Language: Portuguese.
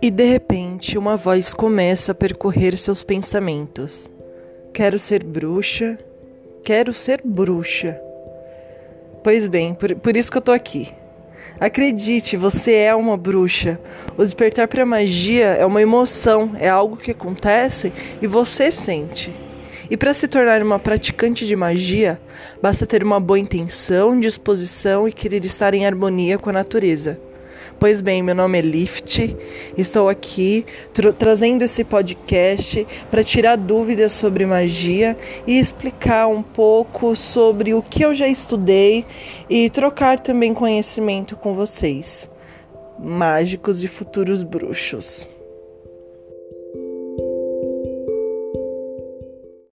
E de repente, uma voz começa a percorrer seus pensamentos. Quero ser bruxa, quero ser bruxa. Pois bem, por, por isso que eu tô aqui. Acredite, você é uma bruxa. O despertar para a magia é uma emoção, é algo que acontece e você sente. E para se tornar uma praticante de magia, basta ter uma boa intenção, disposição e querer estar em harmonia com a natureza. Pois bem, meu nome é Lift, estou aqui tra trazendo esse podcast para tirar dúvidas sobre magia e explicar um pouco sobre o que eu já estudei e trocar também conhecimento com vocês, mágicos e futuros bruxos.